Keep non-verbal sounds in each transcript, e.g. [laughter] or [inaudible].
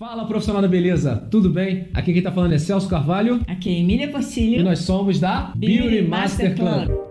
Fala profissional da beleza, tudo bem? Aqui quem tá falando é Celso Carvalho Aqui é Emília e Portilho. nós somos da Beauty, Master Club.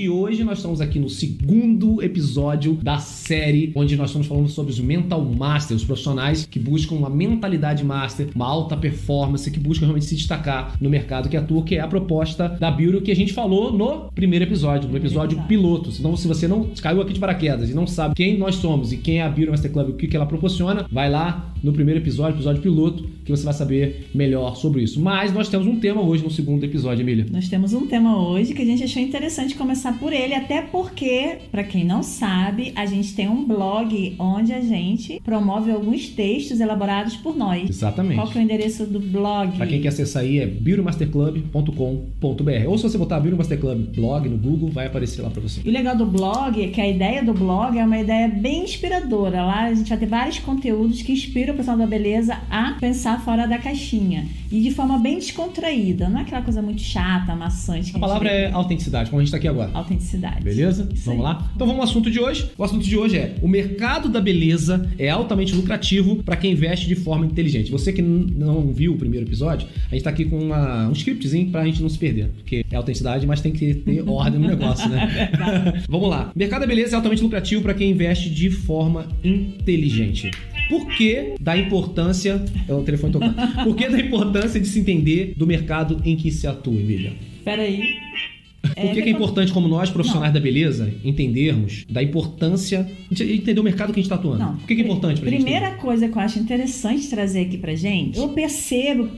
E hoje nós estamos aqui no segundo episódio da série, onde nós estamos falando sobre os Mental Masters, os profissionais que buscam uma mentalidade master, uma alta performance, que buscam realmente se destacar no mercado que atua, que é a proposta da Beauty que a gente falou no primeiro episódio, no episódio Exato. piloto. Então, se você não caiu aqui de paraquedas e não sabe quem nós somos e quem é a Beauty Master Club e o que ela proporciona, vai lá no primeiro episódio, episódio piloto, que você vai saber melhor sobre isso. Mas nós temos um tema hoje no segundo episódio, Emília. Nós temos um tema hoje que a gente achou interessante começar por ele, até porque, pra quem não sabe, a gente tem um blog onde a gente promove alguns textos elaborados por nós. Exatamente. Qual que é o endereço do blog? Pra quem quer acessar aí é beautymasterclub.com.br. Ou se você botar Beauty Master Club blog no Google, vai aparecer lá pra você. E o legal do blog é que a ideia do blog é uma ideia bem inspiradora. Lá a gente vai ter vários conteúdos que inspiram o pessoal da beleza a pensar fora da caixinha. E de forma bem descontraída. Não é aquela coisa muito chata, maçante. que A palavra é autenticidade, como a gente tá aqui agora. Autenticidade. Beleza? Isso vamos aí. lá? Então vamos ao assunto de hoje. O assunto de hoje é: o mercado da beleza é altamente lucrativo para quem investe de forma inteligente. Você que não viu o primeiro episódio, a gente tá aqui com uma- um scriptzinho pra gente não se perder. Porque é autenticidade, mas tem que ter [laughs] ordem no negócio, né? [laughs] vamos lá. Mercado da beleza é altamente lucrativo para quem investe de forma inteligente. Por que da importância. É o telefone tocando. [laughs] Por que da importância de se entender do mercado em que se atua, Emília? Peraí. Por que, que é importante, como nós, profissionais da beleza, entendermos da importância de entender o mercado que a gente está atuando? Não. Por que, que é importante pra gente? Primeira coisa que eu acho interessante trazer aqui pra gente, eu percebo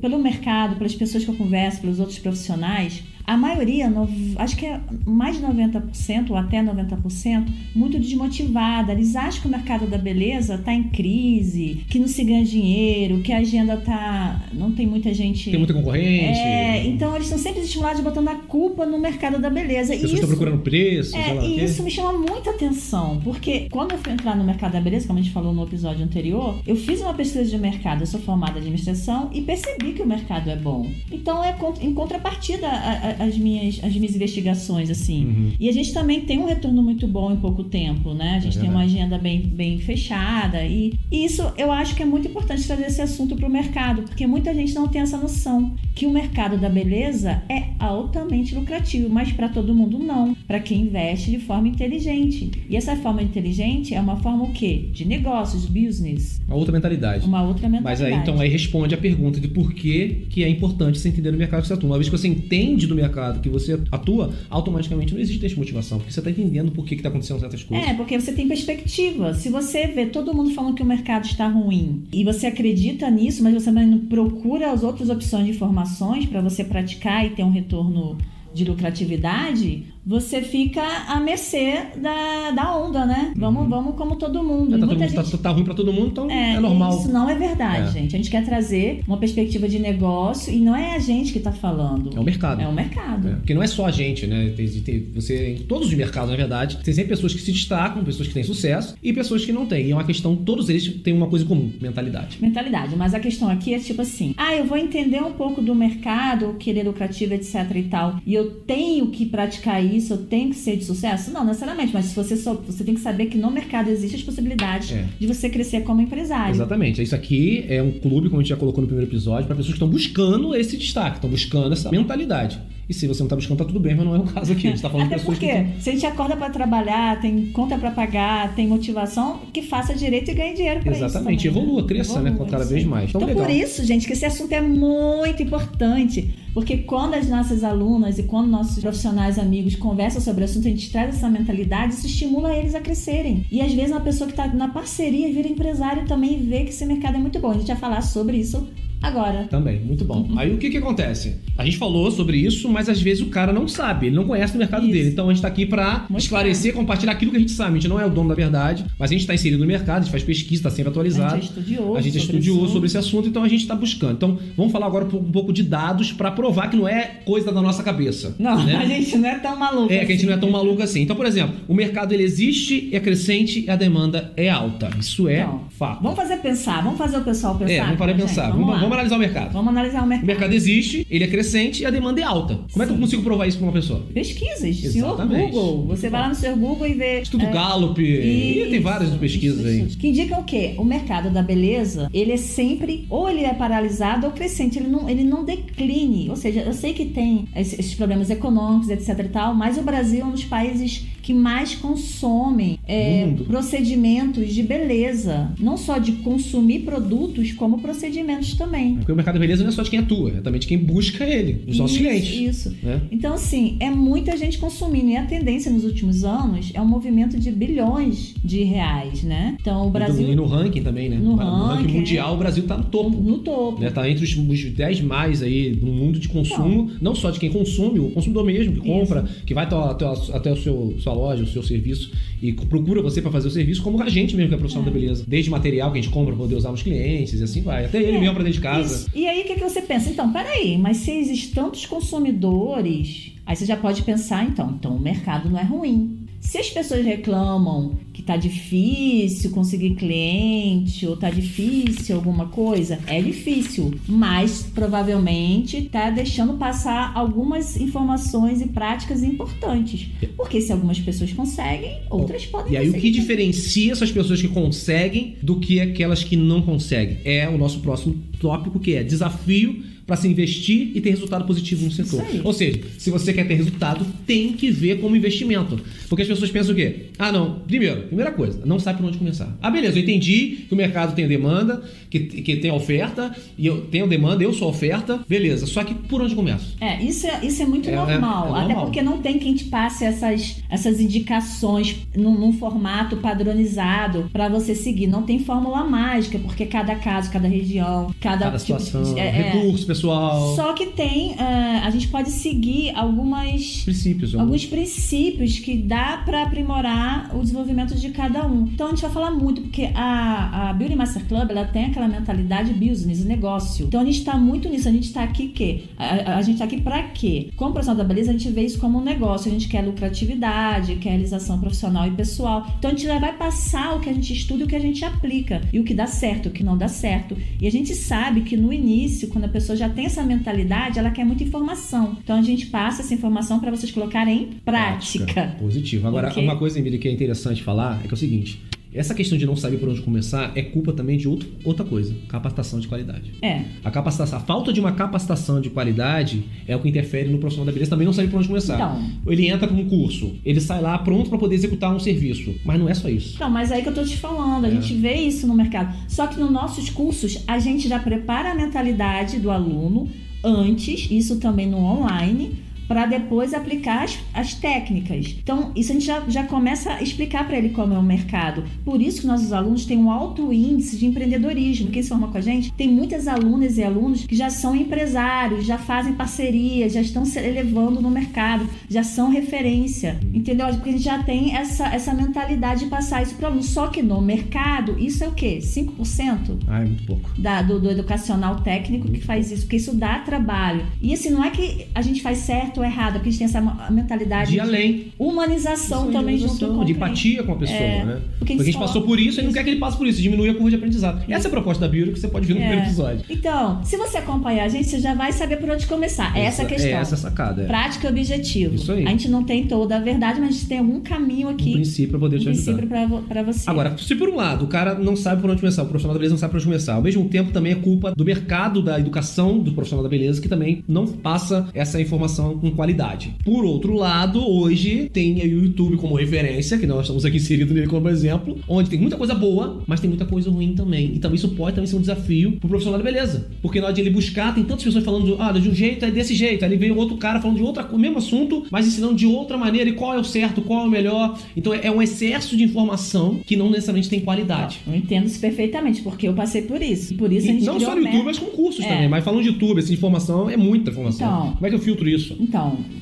pelo mercado, pelas pessoas que eu converso, pelos outros profissionais, a maioria, no- acho que é mais de 90% ou até 90%, muito desmotivada. Eles acham que o mercado da beleza tá em crise, que não se ganha dinheiro, que a agenda tá. não tem muita gente. Tem muita concorrente, É, então eles são sempre estimulados botando a culpa no mercado da beleza. as pessoas estão procurando preço, lá é, o e isso me chama muita atenção, porque quando eu fui entrar no mercado da beleza, como a gente falou no episódio anterior, eu fiz uma pesquisa de mercado, eu sou formada em administração e percebi que o mercado é bom. Então é em contrapartida a- a- as minhas, as minhas investigações, assim. Uhum. E a gente também tem um retorno muito bom em pouco tempo, né? A gente É tem uma agenda bem, bem fechada. E e isso eu acho que é muito importante trazer esse assunto para o mercado, porque muita gente não tem essa noção que o mercado da beleza é altamente lucrativo, mas para todo mundo não. Para quem investe de forma inteligente. E essa forma inteligente é uma forma o quê? De negócios, business. Uma outra mentalidade. Uma outra mentalidade. Mas aí, então, aí responde a pergunta de por que, que é importante você entender no mercado que você atua. Uma vez que você entende do mercado que você atua, automaticamente não existe desmotivação, porque você está entendendo por que está acontecendo certas coisas. É, porque você tem perspectiva. Se você vê todo mundo falando que o mercado está ruim e você acredita nisso, mas você não procura as outras opções de informações para você praticar e ter um retorno de lucratividade, você fica à mercê da, da onda, né? Vamos, vamos como todo mundo. Tá, E todo mundo, tá- gente- tá ruim para todo mundo, então é, é, normal. Isso não é verdade, É. gente. A gente quer trazer uma perspectiva de negócio e não é a gente que está falando. É o mercado. É o mercado. É, Porque não é só a gente, né? Tem, tem- você, em todos os mercados, na verdade, tem sempre pessoas que se destacam, pessoas que têm sucesso e pessoas que não têm. E é uma questão, todos eles têm uma coisa em comum: mentalidade. mentalidade. Mas a questão aqui é tipo assim: ah, eu vou entender um pouco do mercado, o que ele é lucrativo, etc e tal, e eu tenho que praticar isso, eu tenho que ser de sucesso? Não, necessariamente, mas se você só, você tem que saber que no mercado existem as possibilidades É. de você crescer como empresário. Exatamente. Isso aqui é um clube, como a gente já colocou no primeiro episódio, para pessoas que estão buscando esse destaque, estão buscando essa mentalidade. E se você não está buscando, tá tudo bem, mas não é o caso aqui. A gente tá falando de Até pessoas porque, que. se a gente acorda para trabalhar, tem conta para pagar, tem motivação, que faça direito e ganhe dinheiro Exatamente, isso. também, evolua, cresça, né, Evolua, cada isso vez mais. Então, Então, por isso, gente, que esse assunto é muito importante. Porque quando as nossas alunas e quando nossos profissionais amigos conversam sobre o assunto, a gente traz essa mentalidade, isso estimula eles a crescerem. E às vezes uma pessoa que está na parceria vira empresário também vê que esse mercado é muito bom. A gente vai falar sobre isso agora. Também, muito bom. Aí o que que acontece? A gente falou sobre isso, mas às vezes o cara não sabe, ele não conhece o mercado Isso. dele. Então a gente tá aqui pra Mostrar. esclarecer, compartilhar aquilo que a gente sabe. A gente não é o dono da verdade, mas a gente tá inserido no mercado, a gente faz pesquisa, tá sempre A atualizado. gente é estudioso. A gente é sobre estudioso sobre esse assunto, então a gente está buscando. Então, vamos falar agora um pouco de dados para provar que não é coisa da nossa cabeça. Não, né? [laughs] a gente não é tão maluco. É, que a gente assim. não é tão maluco assim. Então, por exemplo, o mercado ele existe, é crescente e a demanda é alta. Isso é Então, fato. Vamos fazer pensar, vamos fazer o pessoal pensar. É, vamos a gente? pensar. Vamos, vamos Vamos analisar o mercado. Vamos analisar o O mercado. mercado existe, ele é crescente e a demanda é alta. Como é que eu Sim. consigo provar isso pra uma pessoa? Pesquisas. Senhor. Google. Você vai lá no seu Google e vê. Instituto é, Gallup, e tem várias pesquisas isso, aí. isso. Que indicam o quê? O mercado da beleza, ele é sempre, ou ele é paralisado ou crescente, ele não, ele não decline. Ou seja, eu sei que tem esses esses problemas econômicos, etc e tal, mas o Brasil é um dos países que mais consomem é, No procedimentos de beleza. Não só de consumir produtos, como procedimentos também. Porque o mercado da beleza não é só de quem atua, é também de quem busca ele, os nossos Isso, clientes. Isso. Né? Então, assim, é muita gente consumindo. E a tendência nos últimos anos é um movimento de bilhões de reais, né? Então, o E Brasil no ranking também, né? No ranking, mundial, o Brasil tá no topo. no topo. Né, tá entre os, os 10 mais aí do mundo de consumo, não só de quem consome, o consumidor mesmo, que compra, que vai até, até, até o seu, sua loja, o seu serviço e procura você para fazer o serviço, como a gente mesmo que é profissional É. da beleza. Desde material que a gente compra pra poder usar nos clientes e assim vai. Até ele É, mesmo pra dentro de casa. Isso. E aí, o que, que você pensa? Então, peraí, mas se existem tantos consumidores, aí você já pode pensar, então, então o mercado não é ruim. Se as pessoas reclamam tá difícil conseguir cliente ou tá difícil alguma coisa, é difícil, mas provavelmente tá deixando passar algumas informações e práticas importantes. Porque se algumas pessoas conseguem, outras podem E aí o que diferencia essas pessoas que conseguem do que aquelas que não conseguem? É o nosso próximo tópico, que é desafio para se investir e ter resultado positivo no setor. Ou seja, se você quer ter resultado, tem que ver como investimento. Porque as pessoas pensam o quê? Ah, não. Primeiro, primeira coisa, não sabe por onde começar. Ah, beleza, eu entendi que o mercado tem demanda, que, que tem oferta, e eu tenho demanda, eu sou oferta, beleza. Só que por onde começo? É, isso é, isso é muito É, normal. é- é até normal. porque não tem quem te passe essas, essas indicações num, num formato padronizado para você seguir. Não tem fórmula mágica, porque cada caso, cada região, cada, Cada tipo situação, é, é. recurso pessoal, Só que tem, ah, a gente pode seguir algumas princípios. alguns princípios que dá para aprimorar o desenvolvimento de cada um. Então a gente vai falar muito, porque a, a Beauty Master Club ela tem aquela mentalidade business, negócio. Então a gente está muito nisso. A gente está aqui quê? A, a gente está aqui para quê? Como profissional da beleza, a gente vê isso como um negócio. A gente quer lucratividade, quer realização profissional e pessoal. Então a gente vai passar o que a gente estuda e o que a gente aplica. E o que dá certo, o que não dá certo. E a gente sabe que no início, quando a pessoa já tem essa mentalidade, ela quer muita informação. Então a gente passa essa informação para vocês colocarem em prática. Positivo. Agora, Ok. uma coisa, Emília, que é interessante falar é que é o seguinte: essa questão de não saber por onde começar é culpa também de outro, outra coisa: capacitação de qualidade. É. A capacitação, a falta de uma capacitação de qualidade é o que interfere no profissional da beleza também não sabe por onde começar. Então. Ele entra para um curso, ele sai lá pronto para poder executar um serviço, mas não é só isso. Então, mas aí que eu tô te falando, a É. gente vê isso no mercado. Só que nos nossos cursos, a gente já prepara a mentalidade do aluno antes, isso também no online, para depois aplicar as, as técnicas. Então, isso a gente já, já começa a explicar para ele como é o mercado. Por isso que nossos alunos têm um alto índice de empreendedorismo. Quem se forma com a gente tem muitas alunas e alunos que já são empresários, já fazem parceria, já estão se elevando no mercado, já são referência. Entendeu? Porque a gente já tem essa, essa mentalidade de passar isso para o aluno. Só que no mercado, isso é o quê? 5%? Ah, é muito pouco. da- do, do educacional técnico que faz isso, porque isso dá trabalho. E assim, não é que a gente faz certo ou errado, é porque a gente tem essa mentalidade De de além. humanização Isso também humanização, junto com de empatia com a pessoa, É, né? porque Porque a gente passou por isso e não quer que ele passe por isso, diminui a curva de aprendizado. Essa é a proposta da Bio que você pode ver no É. primeiro episódio. Então, se você acompanhar a gente, você já vai saber por onde começar. Essa é a questão. É essa sacada. É. Prática e objetivo. Isso aí. A gente não tem toda a verdade, mas a gente tem algum caminho Um aqui. princípio para poder um te ajudar. princípio pra, vo- pra você. Agora, se por um lado o cara não sabe por onde começar, o profissional da beleza não sabe por onde começar, ao mesmo tempo também é culpa do mercado da educação do profissional da beleza que também não passa essa informação com qualidade. Por outro lado, hoje tem aí o YouTube como referência, que nós estamos aqui inseridos nele como exemplo, onde tem muita coisa boa, mas tem muita coisa ruim também. E também isso pode também ser um desafio pro profissional da beleza. Porque na hora de ele buscar, tem tantas pessoas falando, ah, de um jeito é desse jeito. Aí ele veio outro cara falando de outra, o mesmo assunto, mas ensinando de outra maneira e qual é o certo, qual é o melhor. Então é um excesso de informação que não necessariamente tem qualidade. Eu entendo isso perfeitamente, porque eu passei por isso. E por isso a E gente não só no o YouTube, mas com cursos É. também. Mas falando de YouTube, essa informação é muita informação. Então. Como é que eu filtro isso? Então,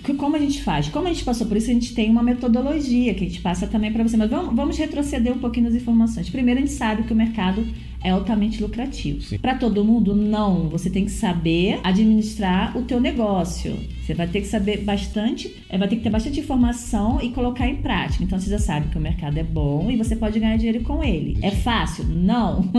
que- como a gente faz? Como a gente passou por isso, a gente tem uma metodologia que a gente passa também para você. Mas vamos, vamos retroceder um pouquinho nas informações. Primeiro, a gente sabe que o mercado é altamente lucrativo. Para todo mundo, não. Você tem que saber administrar o teu negócio. Você vai ter que saber bastante, é, vai ter que ter bastante informação e colocar em prática. Então você já sabe que o mercado é bom e você pode ganhar dinheiro com ele. É fácil? Não. [laughs]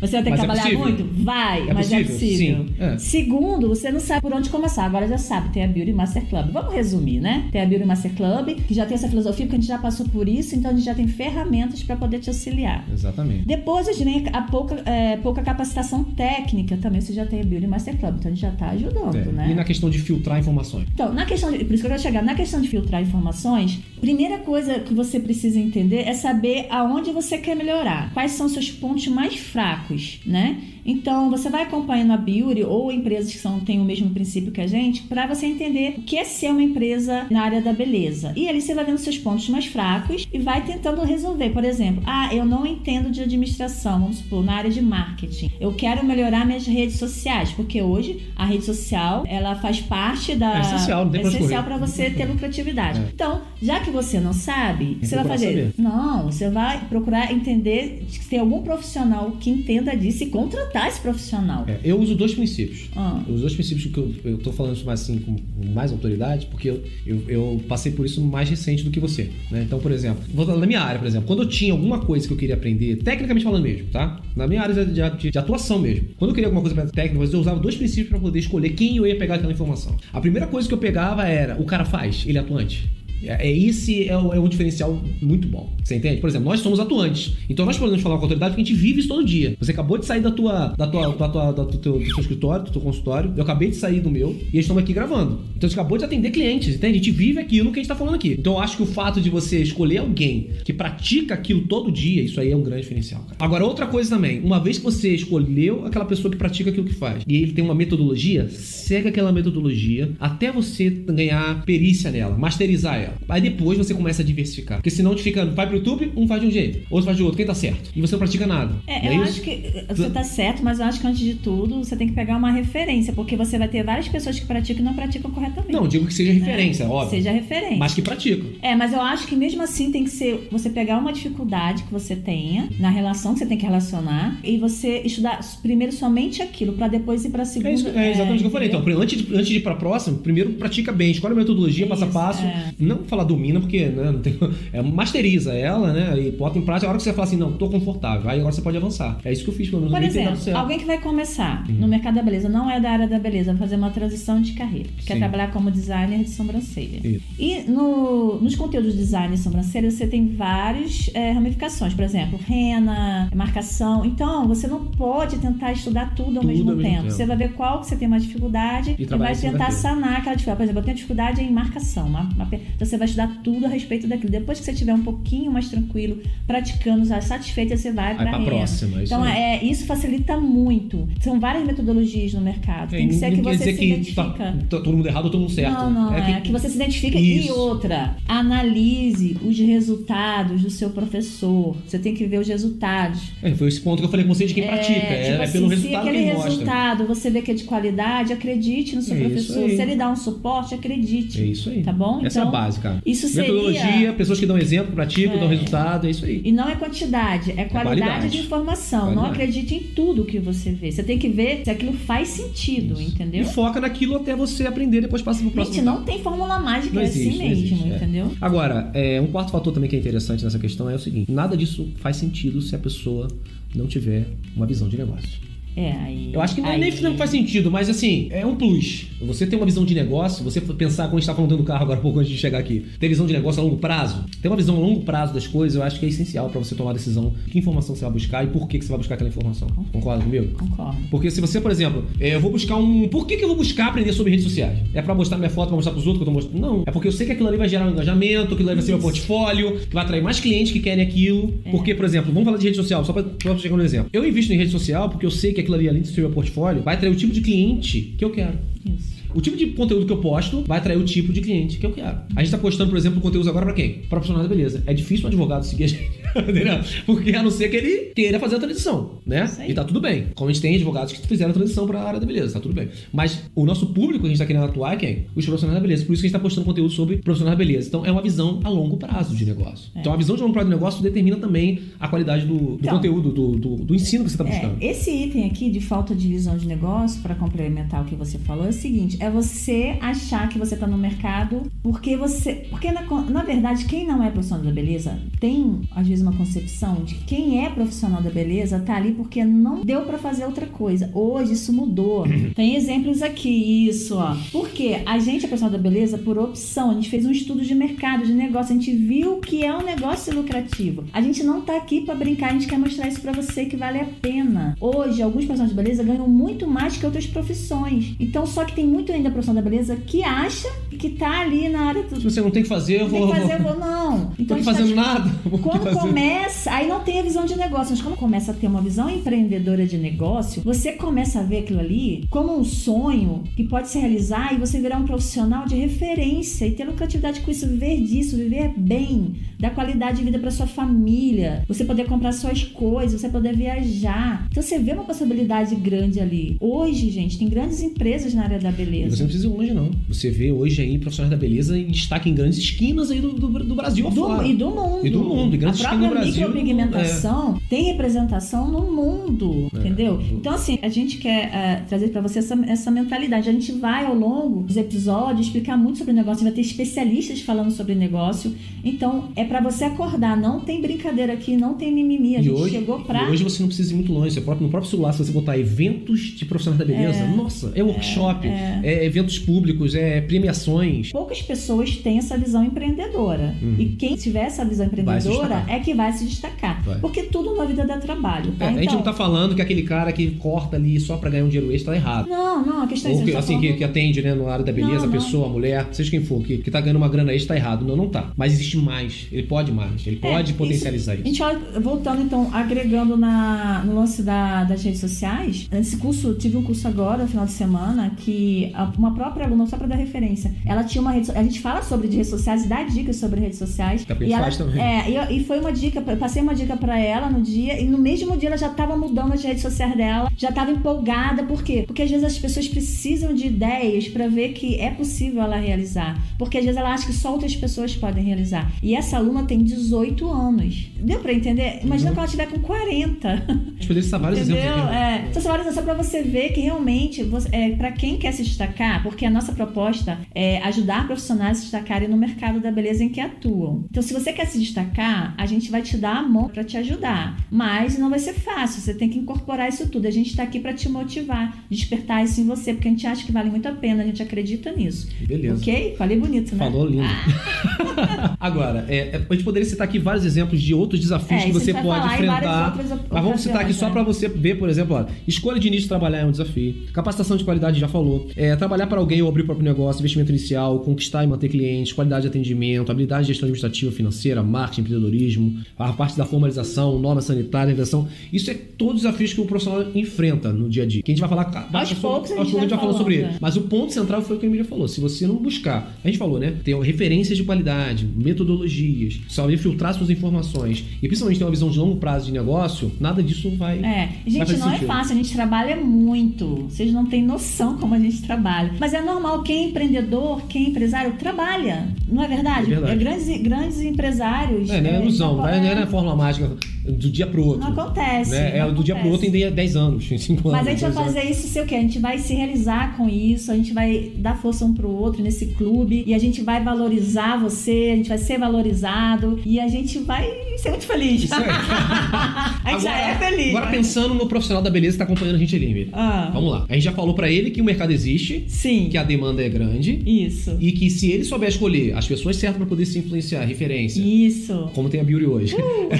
Você vai ter que Mas é trabalhar possível? muito? Vai, É mas é possível? possível. Sim, é. Segundo, você não sabe por onde começar. Agora já sabe, tem a Beauty Master Club. Vamos resumir, né? Tem a Beauty Master Club, que já tem essa filosofia, porque a gente já passou por isso, então a gente já tem ferramentas para poder te auxiliar. Exatamente. Depois a gente vem a pouca, é, pouca capacitação técnica também, você já tem a Beauty Master Club, então a gente já tá ajudando, É. né? E na questão de filtrar informações. Então, na questão de, por isso que eu quero chegar, na questão de filtrar informações, primeira coisa que você precisa entender é saber aonde você quer melhorar, quais são seus pontos mais fracos, né? Então, você vai acompanhando a Beauty ou empresas que são, têm o mesmo princípio que a gente, para você entender o que é ser uma empresa na área da beleza. E ali você vai vendo seus pontos mais fracos e vai tentando resolver. Por exemplo, ah, eu não entendo de administração, vamos supor, na área de marketing. Eu quero melhorar minhas redes sociais, porque hoje a rede social, ela faz parte da É essencial, não tem é essencial para você ter lucratividade. É. Então, já que você não sabe, você vai fazer. saber. Não, você vai procurar entender se tem algum profissional que entenda disso e contratar esse profissional. É, eu uso dois princípios. Ah. Os dois princípios que eu, tô falando mais assim com mais autoridade, porque eu, eu, eu passei por isso mais recente do que você. Né? Então, por exemplo, vou na minha área, por exemplo, quando eu tinha alguma coisa que eu queria aprender, tecnicamente falando mesmo, tá? Na minha área de, de- de atuação mesmo. Quando eu queria alguma coisa técnica, eu usava dois princípios para poder escolher quem eu ia pegar aquela informação. A primeira coisa que eu pegava era o cara faz, ele é atuante. É, é- esse é, é um diferencial muito bom. Você entende? Por exemplo, nós somos atuantes. Então nós podemos falar com autoridade porque a gente vive isso todo dia. Você acabou de sair da tua, da tua, da tua, da- do, teu escritório, do teu consultório. Eu acabei de sair do meu e estão aqui gravando. Então você acabou de atender clientes, entende? A gente vive aquilo que a gente tá falando aqui. Então eu acho que o fato de você escolher alguém que pratica aquilo todo dia, isso aí é um grande diferencial. cara. Agora, outra coisa também. Uma vez que você escolheu aquela pessoa que pratica aquilo que faz e ele tem uma metodologia, segue aquela metodologia até você ganhar perícia nela, masterizar ela. Aí depois você começa a diversificar. Porque senão gente fica, vai pro YouTube, um faz de um jeito, outro faz de outro. Quem tá certo? E você não pratica nada. É, Não eu isso? acho que você tá certo, mas eu acho que antes de tudo você tem que pegar uma referência, porque você vai ter várias pessoas que praticam e não praticam corretamente. Não, digo que seja referência, né? óbvio. Seja referência. Mas que praticam. É, mas eu acho que mesmo assim tem que ser você pegar uma dificuldade que você tenha na relação que você tem que relacionar e você estudar primeiro somente aquilo pra depois ir pra segunda. É, isso, é exatamente o que eu falei. entendeu? Então, antes de, antes de ir pra próxima, primeiro pratica bem, escolhe a metodologia, passo a passo. é. Não falar domina, porque né, não tem, é, masteriza ela, né? E bota em prática. A hora que você fala assim, não, tô confortável. Aí agora você pode avançar. É isso que eu fiz, pelo menos. Por exemplo, alguém que vai começar Uhum. no mercado da beleza, não é da área da beleza, vai fazer uma transição de carreira. Quer Sim. trabalhar como designer de sobrancelha. Isso. E no- nos conteúdos de design de sobrancelha, você tem várias é, ramificações. Por exemplo, rena, marcação. Então, você não pode tentar estudar tudo ao Tudo mesmo ao mesmo tempo. tempo. Você vai ver qual que você tem mais dificuldade E e, vai tentar sanar aquela dificuldade. Por exemplo, eu tenho dificuldade em marcação. ma- ma- Então, você vai estudar tudo a respeito daquilo. Depois que você estiver um pouquinho mais tranquilo, praticando, já satisfeito, você vai para rena. próxima. Isso Então, aí. é, isso facilita muito. São várias metodologias no mercado. Tem que ser que você dizer se que identifica. tá, tá todo mundo errado ou todo mundo certo. Não, não, é, que... você se identifica. E Isso. outra, analise os resultados do seu professor. Você tem que ver os resultados. É, foi esse ponto que eu falei com você de quem pratica. É, tipo é assim, pelo se resultado que aquele mostra. resultado você vê que é de qualidade, acredite no seu É professor. Se ele dá um suporte, acredite. É isso aí. Tá bom? Essa é a Então, base, cara. Isso seria... Metodologia, pessoas que dão exemplo, praticam, É. dão resultado, é isso aí. E não é quantidade, é qualidade, qualidade. de informação. Não Qualidade. acredite em tudo que você vê. Você tem que ver se aquilo faz sentido, Isso. entendeu? E foca naquilo até você aprender, depois passa pro próximo. Gente, não tem fórmula mágica, Não é existe, assim não mesmo, existe, é. entendeu? Agora, é, um quarto fator também que é interessante nessa questão é o seguinte: nada disso faz sentido se a pessoa não tiver uma visão de negócio. É, aí. Eu acho que não, é aí- nem não faz sentido, mas assim, é um plus. Você ter uma visão de negócio, você pensar, como a gente tá falando do carro agora, pouco antes de chegar aqui, ter visão de negócio a longo prazo, ter uma visão a longo prazo das coisas, eu acho que é essencial pra você tomar a decisão de que informação você vai buscar e por que, que você vai buscar aquela informação. Concorda comigo? Concordo. Porque se você, por exemplo, é, eu vou buscar um. Por que, que eu vou buscar aprender sobre redes sociais? É pra mostrar minha foto, pra mostrar pros outros que eu tô mostrando? Não. É porque eu sei que aquilo ali vai gerar um engajamento, aquilo ali vai ser meu Isso. portfólio, que vai atrair mais clientes que querem aquilo. É. Porque, por exemplo, vamos falar de rede social, só pra, só pra chegar no exemplo. Eu invisto em rede social porque eu sei que aquilo ali, além de ser meu portfólio, vai atrair o tipo de cliente que eu quero. Isso. O tipo de conteúdo que eu posto vai atrair o tipo de cliente que eu quero. A gente tá postando, por exemplo, conteúdos agora pra quem? Pra profissional da beleza. É difícil um advogado seguir a gente. [laughs] Entendeu? Porque a não ser que ele queira fazer a transição, né? E tá tudo bem. Como a gente tem advogados que fizeram a transição pra área da beleza, tá tudo bem. Mas o nosso público que a gente tá querendo atuar é quem? Os profissionais da beleza. Por isso que a gente tá postando conteúdo sobre profissionais da beleza. Então é uma visão a longo prazo de negócio. Então a visão de longo prazo de negócio determina também a qualidade do, do Então. conteúdo, do, do, do ensino que você tá buscando. É, esse item aqui de falta de visão de negócio, para complementar o que você falou, é o seguinte: é você achar que você está no mercado porque você. Porque, na, na verdade, quem não é profissional da beleza tem, às vezes, uma concepção de que quem é profissional da beleza tá ali porque não deu para fazer outra coisa. Hoje isso mudou. [clears throat] Tem exemplos aqui, isso, ó. Porque a gente é profissional da beleza por opção. A gente fez um estudo de mercado, de negócio. A gente viu que é um negócio lucrativo. A gente não tá aqui para brincar, a gente quer mostrar isso para você que vale a pena. Hoje, alguns profissionais de beleza ganham muito mais que outras profissões. Então, só que tem muito ainda profissional da beleza que acha que tá ali na área do. Se você não tem que fazer, eu Tem vou. que fazer, eu vou, não. Tô Então, aqui a gente tá fazendo de- nada. quando fazer. Começa, aí não tem a visão de negócio, mas quando começa a ter uma visão empreendedora de negócio, você começa a ver aquilo ali como um sonho que pode se realizar e você virar um profissional de referência e ter lucratividade com isso, viver disso, viver bem, dar qualidade de vida para sua família, você poder comprar suas coisas, você poder viajar. Então você vê uma possibilidade grande ali. Hoje, gente, tem grandes empresas na área da E Você beleza. não precisa ir longe, não. Você vê hoje aí profissionais da beleza em destaque em grandes esquinas aí do, do, do Brasil Do- afora. e do mundo. E do mundo, e grandes esquinas do Brasil, micropigmentação tem representação no mundo, É. entendeu? Então, assim, a gente quer eh, trazer pra você essa, essa mentalidade. A gente vai, ao longo dos episódios, explicar muito sobre o negócio. Vai ter especialistas falando sobre negócio. Então, é pra você acordar. Não tem brincadeira aqui, não tem mimimi. A E gente hoje, chegou pra... e hoje você não precisa ir muito longe. Próprio, no próprio celular, se você botar eventos de profissionais da beleza, nossa, é workshop, é, eventos públicos, é premiações. Poucas pessoas têm essa visão empreendedora. Uhum. E quem tiver essa visão empreendedora é que vai se destacar. Vai. Porque tudo na vida dá trabalho, É, tá? a gente Então- não tá falando que aquele cara que corta ali só pra ganhar um dinheiro extra tá errado. Não, não, a questão é Ou isso, a que, tá assim, que, falando- que atende, né, no área da beleza, Não, a não. pessoa, a mulher, seja quem for, que, que tá ganhando uma grana extra, tá errado. Não, não tá. Mas existe mais. Ele pode mais. Ele É, pode isso- potencializar A isso. gente olha, voltando então, agregando na, no lance da- das redes sociais, esse curso, tive um curso agora, no final de semana, que a- uma própria aluna, só para dar referência, ela tinha uma rede, a gente fala sobre de redes sociais e dá dicas sobre redes sociais. Capeta e ela, também. É, e, e foi uma dica, eu passei uma dica para ela no dia, e no mesmo dia ela já estava mudando as redes sociais dela, já estava empolgada, por quê? Porque às vezes as pessoas precisam de ideias para ver que é possível ela realizar, porque às vezes ela acha que só outras pessoas podem realizar. E essa aluna tem 18 anos. Deu para entender? Imagina Uhum. que ela tiver com 40. A gente poderia citar vários Entendeu? exemplos aqui. É. Então, só, só pra você ver que realmente, você, é, para quem quer se destacar, porque a nossa proposta é ajudar profissionais a se destacarem no mercado da beleza em que atuam. Então, se você quer se destacar, a gente vai te dar a mão pra te ajudar. Mas não vai ser fácil, você tem que incorporar isso tudo. A gente tá aqui pra te motivar, despertar isso em você, porque a gente acha que vale muito a pena, a gente acredita nisso. Beleza. Ok? Falei bonito, né? Falou lindo. [laughs] Agora, é, é, a gente poderia citar aqui vários exemplos de outros desafios É, que você gente pode enfrentar. outras Mas vamos citar aqui só né? pra você ver, por exemplo, ó, escolha de início trabalhar é um desafio. Capacitação de qualidade já falou. É, trabalhar para alguém ou abrir o próprio negócio, investimento inicial, conquistar e manter clientes, qualidade de atendimento, habilidade de gestão administrativa, financeira, marketing, empreendedorismo, a parte da formalização, norma sanitária, invenção. Isso é todos os desafios que o profissional enfrenta no dia a dia. Que a gente vai falar. Aos poucos a gente vai sobre ele. é. Mas o ponto central foi o que a Emília falou. Se você não buscar, a gente falou, né? Ter referências de qualidade, metodologias, saber filtrar suas informações e principalmente ter uma visão de longo prazo de negócio, nada disso vai. É, vai gente, fazer não é sentido. fácil, a gente trabalha muito. Vocês não têm noção como a gente trabalha. Mas é normal, quem é empreendedor, quem é empresário, trabalha. Não é verdade? É verdade. grandes, grandes empresários. É, não é ilusão, não, não é fórmula mágica do dia pro outro. Não acontece. né? É não do dia pro outro acontece. em 10 anos, em 5 anos. Mas a gente vai 10 anos. fazer isso, sei o quê? A gente vai se realizar com isso, a gente vai dar força um pro outro nesse clube e a gente vai valorizar você, a gente vai ser valorizado e a gente vai ser muito feliz. Isso aí. [laughs] a gente já é feliz. Agora né? pensando no profissional da beleza que tá acompanhando a gente ali. Ah, Vamos lá. A gente já falou pra ele que o mercado existe, sim. que a demanda é grande Isso. e que se ele souber escolher as pessoas certas pra poder se influenciar, referência, Isso. como tem a Beauty hoje.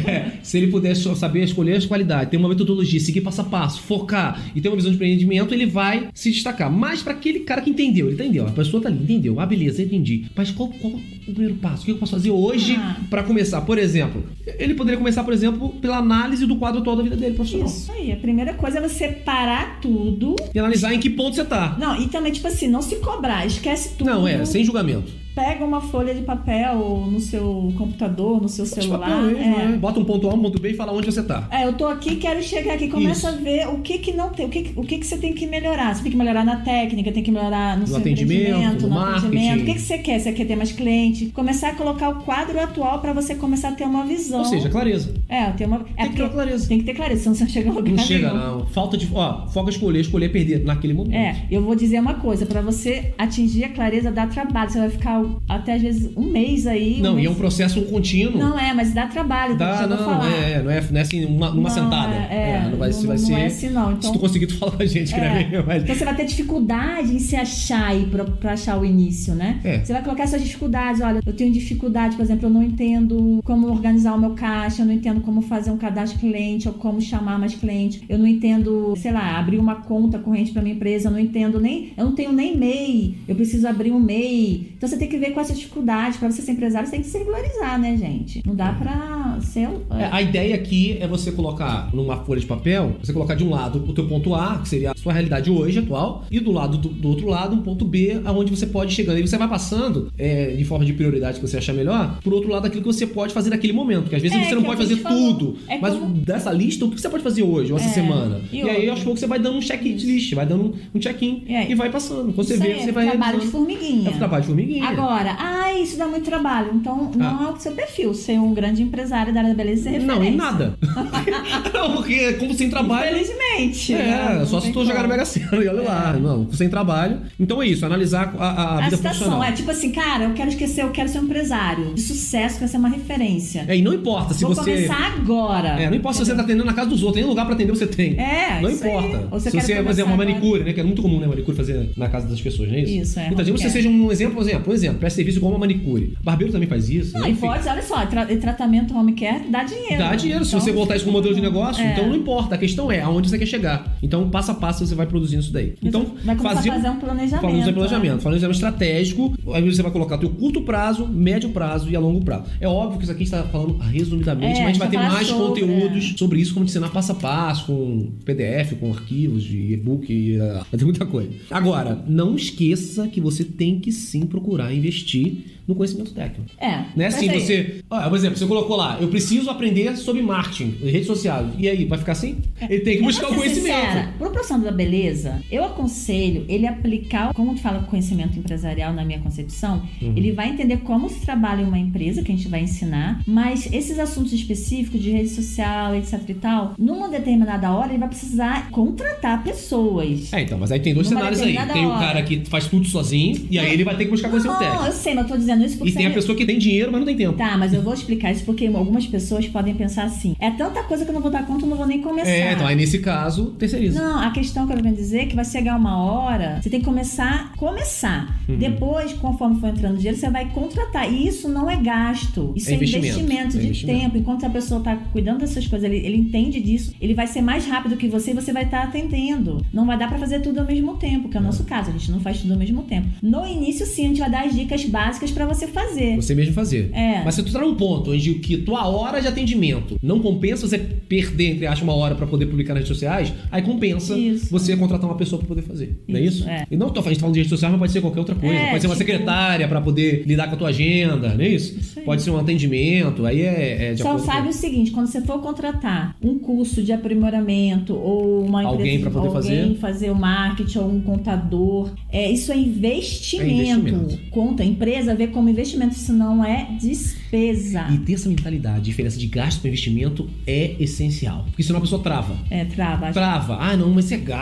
É, se ele puder saber escolher as qualidades, ter uma metodologia, seguir passo a passo, focar e ter uma visão de empreendimento, ele vai se destacar. Mas para aquele cara que entendeu, ele entendeu, a pessoa tá ali, entendeu, ah, beleza, entendi. Mas qual, qual o primeiro passo? O que eu posso fazer hoje Ah. para começar? Por exemplo, ele poderia começar, por exemplo, pela análise do quadro atual da vida dele profissional. Isso aí. A primeira coisa é você parar tudo. E analisar em que ponto você tá. Não, e também, tipo assim, não se cobrar, esquece tudo. Não, é, sem julgamento. Pega uma folha de papel no seu computador, no seu celular. Papel é. né? Bota um ponto A, um ponto B e fala onde você tá. É, eu tô aqui, quero chegar aqui, começa Isso. a ver o que que não tem, o que, o que que você tem que melhorar. Você tem que melhorar na técnica, tem que melhorar no, seu atendimento, no no marketing. atendimento. O que que você quer? Você quer ter mais cliente? Começar a colocar o quadro atual pra você começar a ter uma visão. Ou seja, clareza. é, ter uma, é Tem que ter clareza. Tem que ter clareza, senão você não chega a lugar Não chega, nenhum. não. Falta de. Ó, foca escolher, escolher perder naquele momento. É, eu vou dizer uma coisa, pra você atingir a clareza dá trabalho. Você vai ficar até às vezes um mês aí. Não, um e é mês... um processo contínuo. Não é, mas dá trabalho, Dá, já vou não, falar. é, não é, não é assim numa, numa Não, sentada. É, não vai, não, vai não ser. é assim não. Se Então, tu conseguir, tu fala com a gente, que não é É. mesmo, mas- Então você vai ter dificuldade em se achar aí pra, pra achar o início, né? É. Você vai colocar suas dificuldades. Olha, eu tenho dificuldade, por exemplo, eu não entendo como organizar o meu caixa, eu não entendo como fazer um cadastro cliente ou como chamar mais cliente. Eu não entendo, sei lá, abrir uma conta corrente pra minha empresa, eu não entendo nem, eu não tenho nem MEI, eu preciso abrir um MEI. Então você tem que ver com essas dificuldades. Pra você ser empresário, você tem que se regularizar, né, gente? Não dá pra ser. É, a ideia aqui é você colocar numa folha de papel, você colocar de um lado o teu ponto A, que seria a sua realidade hoje, atual, e do lado do, do outro lado um ponto B, aonde você pode ir chegando. E você vai passando, é, de forma de prioridade que você achar melhor, por outro lado aquilo que você pode fazer naquele momento. Porque às vezes É, você não que pode fazer tudo. É mas como- dessa lista, o que você pode fazer hoje, ou essa É. semana? E E, aí, aos poucos, você vai dando um checklist, vai dando um, check-in E e vai passando. Quando você vê, você é vai trabalho de formiguinha. É trabalho de formiguinha. Agora, ah, isso dá muito trabalho. Então, não Ah. é o seu perfil ser um grande empresário da área da beleza e referência. Não, em nada. [laughs] [laughs] não, porque como sem trabalho. Infelizmente. É, né? Só se tu jogar na como. Mega Sena e olha lá. Não, sem trabalho. Então é isso, analisar a, a, A vida situação profissional. é tipo assim, cara, eu quero esquecer, eu quero ser um empresário de sucesso, quero ser uma referência. É, e não importa se Vou você. começar agora. É, não importa se você tá atendendo na casa dos outros, tem lugar pra atender você tem. É, Não isso aí. importa. Ou você se você, por começar exemplo, uma agora. manicure, né? Que é muito comum, né? Manicure fazer na casa das pessoas, não é isso? Isso, é, Então, digamos que você seja um exemplo, por exemplo, um exemplo, presta serviço igual uma manicure. Barbeiro também faz isso. Não, e pode, olha só, tra tratamento home care dá dinheiro. Dá dinheiro, se Então, você voltar isso como modelo de negócio, É. então não importa. A questão é aonde você quer chegar. Então, passo a passo, você vai produzindo isso daí. Então, vai fazer fazer um planejamento. Falando em né? planejamento, falando em estratégico, aí você vai colocar o teu curto prazo, médio prazo e a longo prazo. É óbvio que isso aqui está falando resumidamente, É, mas a gente vai ter mais sobre, conteúdos sobre isso, como te ensinar passo a passo, com PDF, com arquivos de e-book, e, uh, vai ter muita coisa. Agora, não esqueça que você tem que sim procurar investir no conhecimento técnico. É. Né? Assim, você. Ó, por exemplo, você colocou lá, eu preciso aprender sobre marketing, redes sociais. E aí, vai ficar assim? Ele tem que Eu buscar o conhecimento. Sincera, pro profissional beleza, eu aconselho ele aplicar, como tu fala conhecimento empresarial na minha concepção, Uhum. ele vai entender como se trabalha em uma empresa, que a gente vai ensinar, mas esses assuntos específicos de rede social, etc e tal, numa determinada hora ele vai precisar contratar pessoas. É, então, mas aí tem dois cenários aí. Tem o hora. cara que faz tudo sozinho, e aí ele vai ter que buscar conhecimento Não, técnico. eu sei, mas eu tô dizendo isso porque E tem a pessoa que tem dinheiro, mas não tem tempo. Tá, mas eu vou explicar isso porque algumas pessoas podem pensar assim: é tanta coisa que eu não vou dar conta, eu não vou nem começar. É, então aí nesse caso, terceiriza. Não, a questão que eu quero dizer é que vai chegar uma hora, você tem que começar, começar. Uhum. Depois, conforme for entrando dinheiro, você vai contratar. E isso não é gasto. Isso É é, investimento. investimento, É de investimento. tempo. Enquanto a pessoa tá cuidando dessas coisas, ele, ele entende disso, ele vai ser mais rápido que você e você vai estar atendendo. Não vai dar pra fazer tudo ao mesmo tempo, que é o nosso caso. A gente não faz tudo ao mesmo tempo. No início, sim, a gente vai dar as dicas básicas pra você fazer. Você mesmo fazer. É. Mas se tu tá num ponto onde que tua hora de atendimento não compensa você perder, entre aspas, uma hora pra poder publicar nas redes sociais, aí compensa Isso. Você contratar uma pessoa pra poder fazer. não é Isso, é. E não tô, a gente tá falando de redes sociais, mas pode ser qualquer outra coisa. É, pode ser uma tipo- secretária pra poder lidar com a tua agenda, não é isso? Isso pode ser um atendimento, aí é, é Só sabe com... o seguinte, quando você for contratar um curso de aprimoramento ou uma Alguém empresa, pra poder alguém fazer? fazer o marketing ou um contador, é, isso é investimento. É investimento. Conta, a empresa vê como investimento, isso não é despesa. E ter essa mentalidade, diferença de gasto para investimento é essencial. Porque senão a pessoa trava. É, trava. Trava. Ah, não, mas isso é gasto.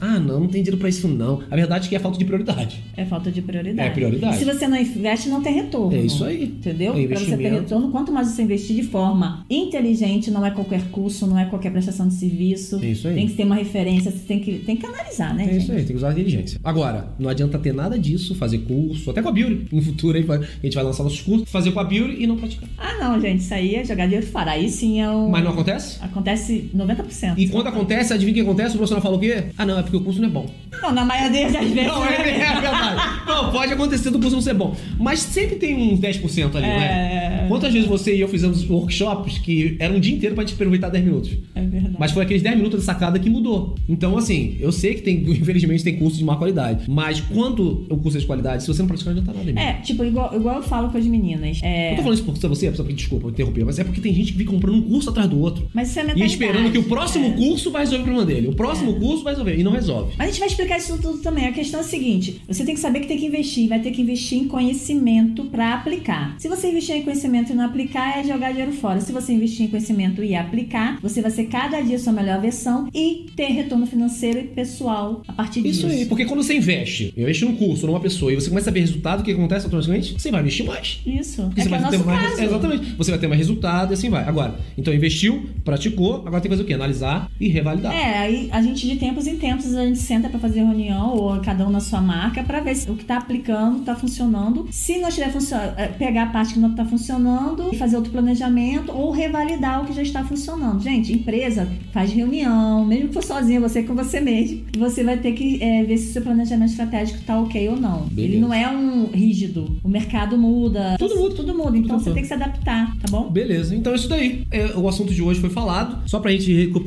Ah, não, não tem dinheiro pra isso não. A verdade é que é falta de prioridade. É falta de prioridade. É prioridade. E se você não investe, não tem retorno. É isso aí. Entendeu? É Pra você ter retorno, quanto mais você investir de forma inteligente, não é qualquer curso, não é qualquer prestação de serviço. É isso aí. Tem que ter uma referência, você tem que, tem que analisar, né, É gente? isso aí, tem que usar a inteligência. Agora, não adianta ter nada disso, fazer curso, até com a Beauty. No futuro aí, a gente vai lançar nossos cursos, fazer com a Beauty e não praticar. Ah, não, gente, isso aí é jogar dinheiro fora. Aí sim é um. Mas não acontece? Acontece 90%. E quando acontece, adivinha o que acontece? O profissional fala o quê? Quê? Ah, não, é porque o curso não é bom. Não, na maioria das vezes. Não, é, é verdade. Não, pode acontecer do curso não ser bom. Mas sempre tem uns 10% ali, É. né? Quantas vezes você e eu fizemos workshops que eram um dia inteiro pra gente aproveitar 10 minutos? É verdade. Mas foi aqueles 10 minutos de sacada que mudou. Então, assim, eu sei que tem, infelizmente, tem curso de má qualidade. Mas quando o curso é de qualidade, se você não praticar, não adianta nada. amigo. É, tipo, igual, igual eu falo com as meninas. É, Não tô falando isso por você, porque, desculpa, eu interromper, mas é porque tem gente que fica comprando um curso atrás do outro. Mas isso é E mentalidade. esperando que o próximo é. curso vai resolver o problema dele. O próximo curso vai resolver. E não resolve. Mas a gente vai explicar isso tudo também. A questão é a seguinte: você tem que saber que tem que investir, vai ter que investir em conhecimento para aplicar. Se você investir em conhecimento e não aplicar, é jogar dinheiro fora. Se você investir em conhecimento e aplicar, você vai ser cada dia sua melhor versão e ter retorno financeiro e pessoal a partir Isso disso. aí, porque quando você investe, investe num curso, numa pessoa, e você começa a ver resultado, o que acontece automaticamente? Você vai investir mais. Isso. Porque É você é vai ter nosso mais. caso. é, exatamente. Você vai ter mais resultado e assim vai. Agora, então investiu, praticou, agora tem que fazer o quê? Analisar e revalidar. É, aí a gente de tempos em tempos a gente senta pra fazer reunião ou cada um na sua marca pra ver se o que tá aplicando tá funcionando. Se não estiver funcionando, pegar a parte que não tá funcionando e fazer outro planejamento ou revalidar o que já está funcionando. Gente, empresa faz reunião, mesmo que for sozinha, você com você mesmo, você vai ter que é, ver se o seu planejamento estratégico tá ok ou não. Beleza. Ele não é um rígido. O mercado muda. Tudo muda. Tudo muda. Então Tudo você muda. tem que se adaptar, tá bom? Beleza, então é isso daí. É, o assunto de hoje foi falado. Só pra gente recu-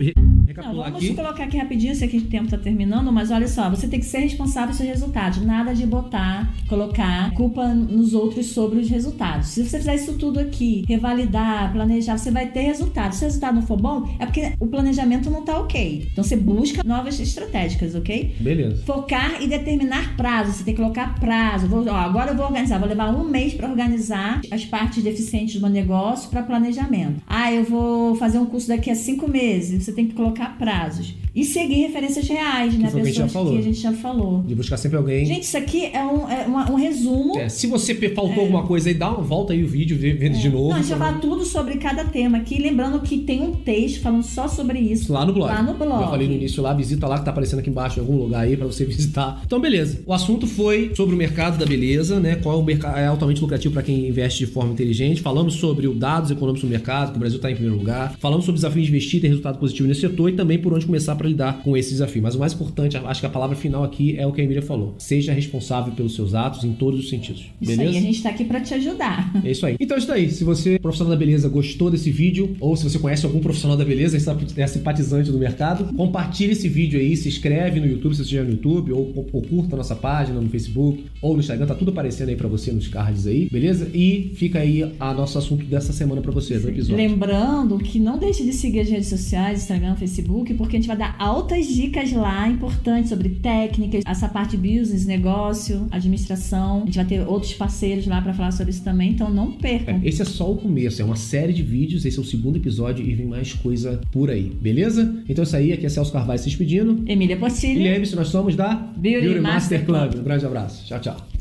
Não, vamos aqui. colocar aqui rapidinho, sei que o tempo tá terminando, mas olha só, você tem que ser responsável pelos seus resultados. Nada de botar, colocar culpa nos outros sobre os resultados. Se você fizer isso tudo aqui, revalidar, planejar, você vai ter resultado. Se o resultado não for bom, é porque o planejamento não tá ok. Então você busca novas estratégicas, ok? Beleza. Focar e determinar prazo. Você tem que colocar prazo. Vou, ó, agora eu vou organizar. Vou levar um mês para organizar as partes deficientes do meu negócio para planejamento. Ah, eu vou fazer um curso daqui a cinco meses. Você tem que colocar prazos. E seguir referências reais, né? foi o que a gente já Pessoas falou. que a gente já falou. De buscar sempre alguém. Gente, isso aqui é um, é uma- um resumo. É, se você faltou alguma coisa aí, dá uma volta aí o vídeo, vê, vê de novo. É. Não, a gente vai falar tudo sobre cada tema aqui. Lembrando que tem um texto falando só sobre isso. Lá no blog. Lá no blog. Eu falei no início lá, visita lá que tá aparecendo aqui embaixo em algum lugar aí pra você [laughs] visitar. Então, beleza. O assunto foi sobre o mercado da beleza, né? Qual é o mercado é altamente lucrativo para quem investe de forma inteligente. Falamos sobre os dados econômicos do mercado, que o Brasil tá em primeiro lugar. Falamos sobre desafios de investir e ter resultado positivo nesse setor e também por onde começar para lidar com esse desafio. Mas o mais importante, acho que a palavra final aqui é o que a Emília falou. Seja responsável pelos seus atos em todos os sentidos. Isso Beleza? aí, a gente tá aqui para te ajudar. É isso aí. Então é isso aí. Se você, profissional da beleza, gostou desse vídeo, ou se você conhece algum profissional da beleza e é simpatizante do mercado, compartilhe esse vídeo aí, se inscreve no YouTube, se você estiver no YouTube, ou, ou curta a nossa página no Facebook ou no Instagram, tá tudo aparecendo aí pra você nos cards aí, beleza? E fica aí a nosso assunto dessa semana pra você, do episódio. Lembrando que não deixe de seguir as redes sociais, Instagram, Facebook, porque a gente vai dar altas dicas lá importantes sobre técnicas, essa parte business, negócio, administração. A gente vai ter outros parceiros lá para falar sobre isso também, então não percam. É, esse é só o começo, é uma série de vídeos, esse é o segundo episódio e vem mais coisa por aí, beleza? Então é isso aí, aqui é Celso Carvalho se despedindo. Emília E Portilho. lembre-se, nós somos da Beauty Master Club. Um grande abraço. Tchau, tchau.